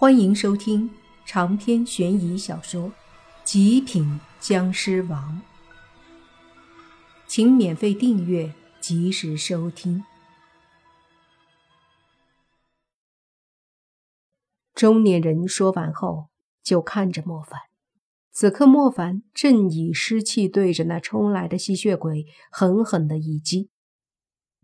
欢迎收听长篇悬疑小说《极品僵尸王》，请免费订阅，及时收听。中年人说完后，就看着莫凡。此刻，莫凡正以尸气对着那冲来的吸血鬼狠狠的一击。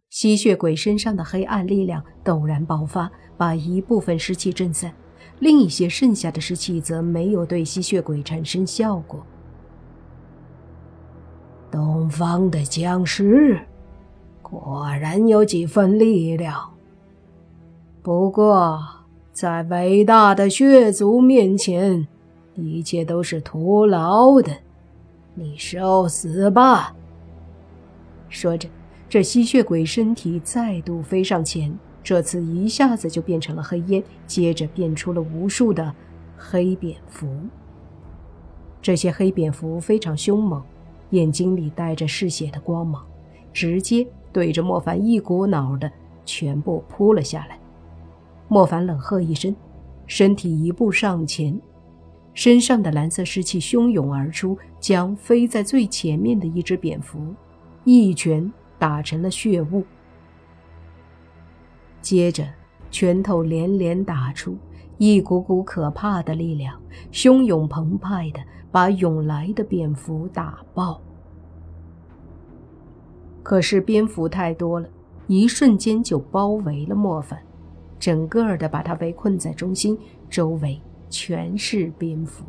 吸血鬼身上的黑暗力量陡然爆发，把一部分尸气震散。另一些剩下的尸气则没有对吸血鬼产生效果。东方的僵尸果然有几分力量，不过在伟大的血族面前，一切都是徒劳的。你受死吧！说着，这吸血鬼身体再度飞上前。这次一下子就变成了黑烟，接着变出了无数的黑蝙蝠。这些黑蝙蝠非常凶猛，眼睛里带着嗜血的光芒，直接对着莫凡一股脑的全部扑了下来。莫凡冷喝一声，身体一步上前，身上的蓝色湿气汹涌而出，将飞在最前面的一只蝙蝠一拳打成了血雾。接着，拳头连连打出，一股股可怕的力量汹涌澎湃的把涌来的蝙蝠打爆。可是蝙蝠太多了，一瞬间就包围了莫凡，整个的把他围困在中心，周围全是蝙蝠。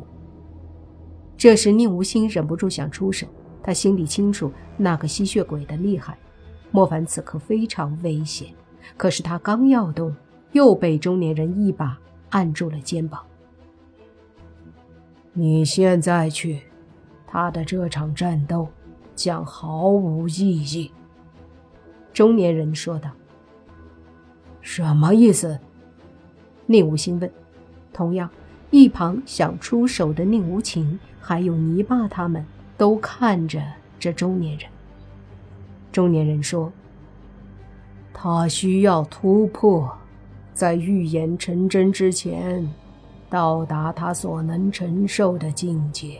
这时，宁无心忍不住想出手，他心里清楚那个吸血鬼的厉害，莫凡此刻非常危险。可是他刚要动，又被中年人一把按住了肩膀。你现在去，他的这场战斗将毫无意义。”中年人说道。“什么意思？”宁无心问。同样，一旁想出手的宁无情还有泥巴他们都看着这中年人。中年人说。他需要突破，在预言成真之前，到达他所能承受的境界。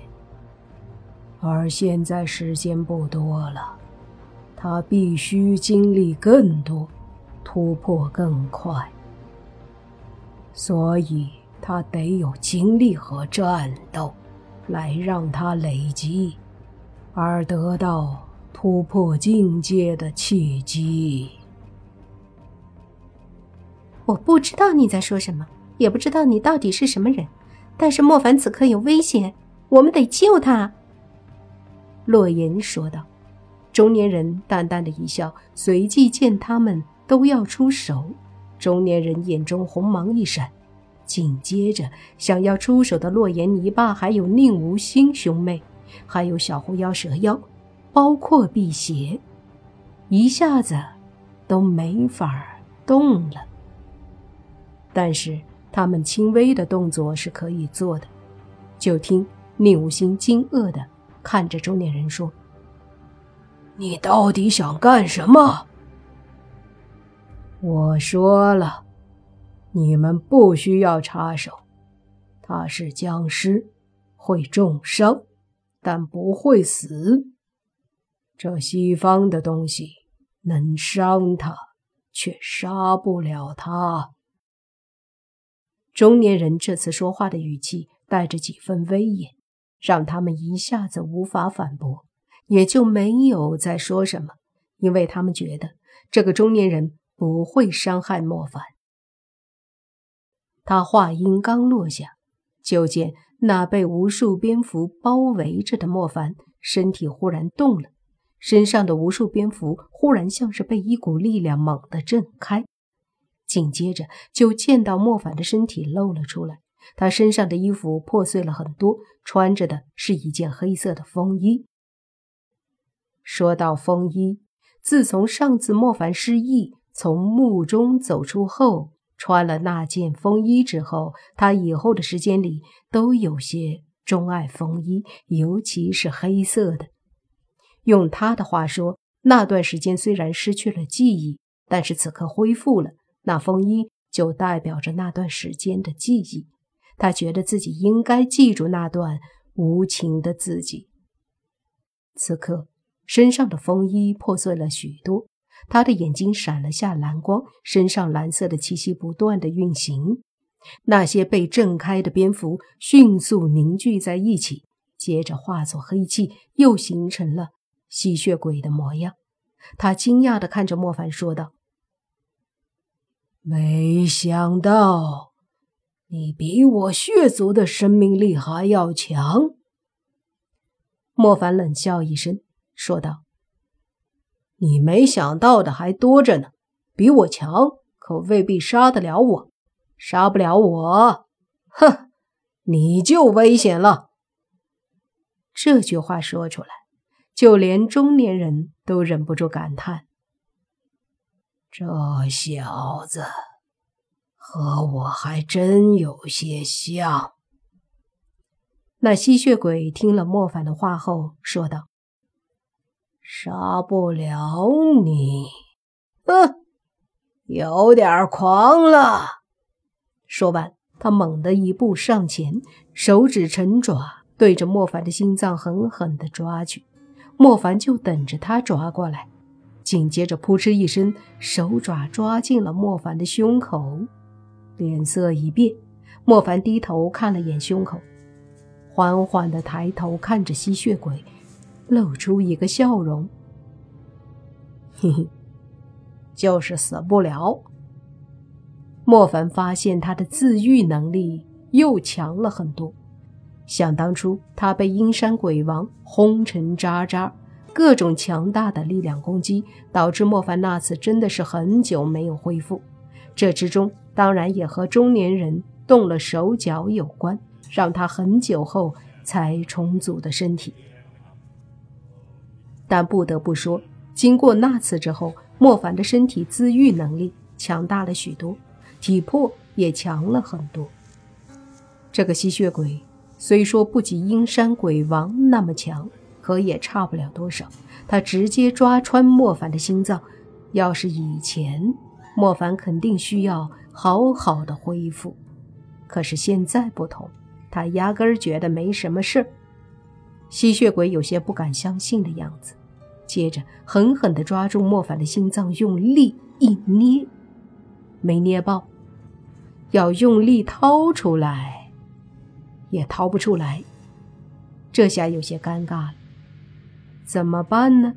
而现在时间不多了，他必须经历更多，突破更快。所以，他得有经历和战斗，来让他累积，而得到突破境界的契机。我不知道你在说什么，也不知道你到底是什么人，但是莫凡此刻有危险，我们得救他。”洛言说道。中年人淡淡的一笑，随即见他们都要出手，中年人眼中红芒一闪，紧接着想要出手的洛言、泥巴，还有宁无心兄妹，还有小狐妖、蛇妖，包括辟邪，一下子都没法动了。但是他们轻微的动作是可以做的。就听宁无心惊愕的看着中年人说：“你到底想干什么？”我说了，你们不需要插手。他是僵尸，会重伤，但不会死。这西方的东西能伤他，却杀不了他。中年人这次说话的语气带着几分威严，让他们一下子无法反驳，也就没有再说什么，因为他们觉得这个中年人不会伤害莫凡。他话音刚落下，就见那被无数蝙蝠包围着的莫凡身体忽然动了，身上的无数蝙蝠忽然像是被一股力量猛地震开。紧接着就见到莫凡的身体露了出来，他身上的衣服破碎了很多，穿着的是一件黑色的风衣。说到风衣，自从上次莫凡失忆从墓中走出后，穿了那件风衣之后，他以后的时间里都有些钟爱风衣，尤其是黑色的。用他的话说，那段时间虽然失去了记忆，但是此刻恢复了。那风衣就代表着那段时间的记忆，他觉得自己应该记住那段无情的自己。此刻，身上的风衣破碎了许多，他的眼睛闪了下蓝光，身上蓝色的气息不断的运行。那些被震开的蝙蝠迅速凝聚在一起，接着化作黑气，又形成了吸血鬼的模样。他惊讶地看着莫凡，说道：“没想到你比我血族的生命力还要强。”莫凡冷笑一声，说道：“你没想到的还多着呢，比我强可未必杀得了我。”杀不了我，哼，你就危险了。这句话说出来，就连中年人都忍不住感叹：“这小子和我还真有些像。”那吸血鬼听了莫凡的话后说道：“杀不了你，哼，有点狂了。”说完，他猛地一步上前，手指成爪，对着莫凡的心脏狠狠地抓去。莫凡就等着他抓过来。紧接着，扑哧一声，手爪抓进了莫凡的胸口。脸色一变，莫凡低头看了眼胸口，缓缓地抬头看着吸血鬼，露出一个笑容：“嘿嘿，就是死不了。”莫凡发现他的自愈能力又强了很多。想当初，他被阴山鬼王轰成渣渣，各种强大的力量攻击，导致莫凡那次真的是很久没有恢复。这之中当然也和中年人动了手脚有关，让他很久后才重组的身体。但不得不说，经过那次之后，莫凡的身体自愈能力强大了许多。体魄也强了很多。这个吸血鬼虽说不及阴山鬼王那么强，可也差不了多少。他直接抓穿莫凡的心脏，要是以前，莫凡肯定需要好好的恢复。可是现在不同，他压根儿觉得没什么事儿。吸血鬼有些不敢相信的样子，接着狠狠地抓住莫凡的心脏，用力一捏，没捏爆。要用力掏出来，也掏不出来。这下有些尴尬了，怎么办呢？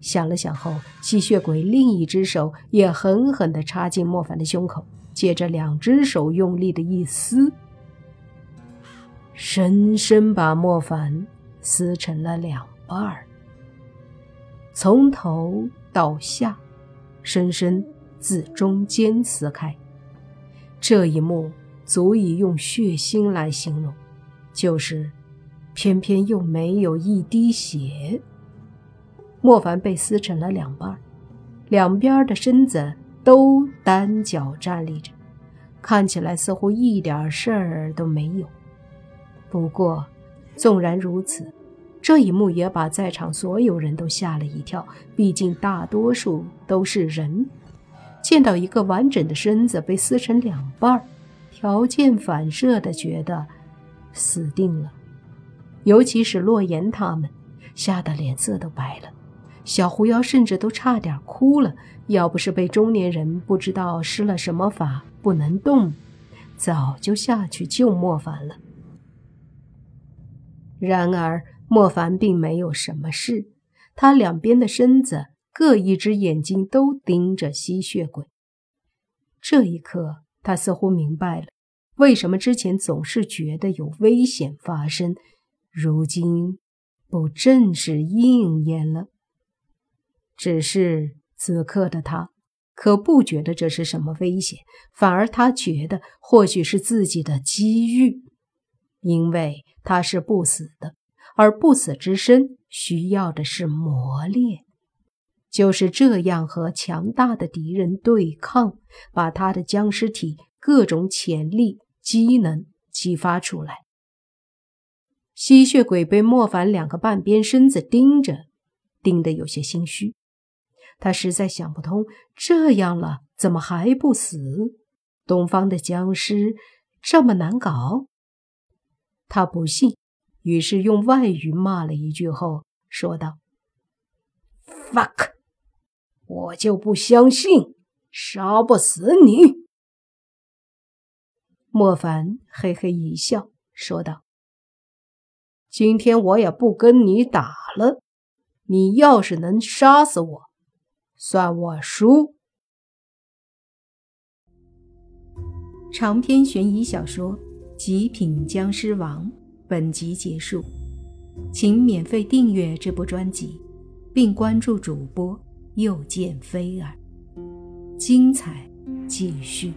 想了想后，吸血鬼另一只手也狠狠地插进莫凡的胸口，接着两只手用力的一撕，深深把莫凡撕成了两半儿，从头到下，深深自中间撕开。这一幕足以用血腥来形容，就是，偏偏又没有一滴血。莫凡被撕成了两半，两边的身子都单脚站立着，看起来似乎一点事儿都没有。不过，纵然如此，这一幕也把在场所有人都吓了一跳，毕竟大多数都是人。见到一个完整的身子被撕成两半，条件反射的觉得死定了。尤其是洛言他们，吓得脸色都白了。小狐妖甚至都差点哭了。要不是被中年人不知道施了什么法不能动，早就下去救莫凡了。然而莫凡并没有什么事，他两边的身子。各一只眼睛都盯着吸血鬼。这一刻，他似乎明白了，为什么之前总是觉得有危险发生，如今不正是应验了？只是此刻的他可不觉得这是什么危险，反而他觉得或许是自己的机遇，因为他是不死的，而不死之身需要的是磨练。就是这样和强大的敌人对抗，把他的僵尸体各种潜力机能激发出来。吸血鬼被莫凡两个半边身子盯着，盯得有些心虚。他实在想不通，这样了怎么还不死？东方的僵尸这么难搞？他不信，于是用外语骂了一句后说道：“fuck，我就不相信杀不死你。”莫凡嘿嘿一笑，说道：“今天我也不跟你打了。你要是能杀死我，算我输。”长篇悬疑小说《极品僵尸王》本集结束，请免费订阅这部专辑，并关注主播又见菲儿，精彩继续。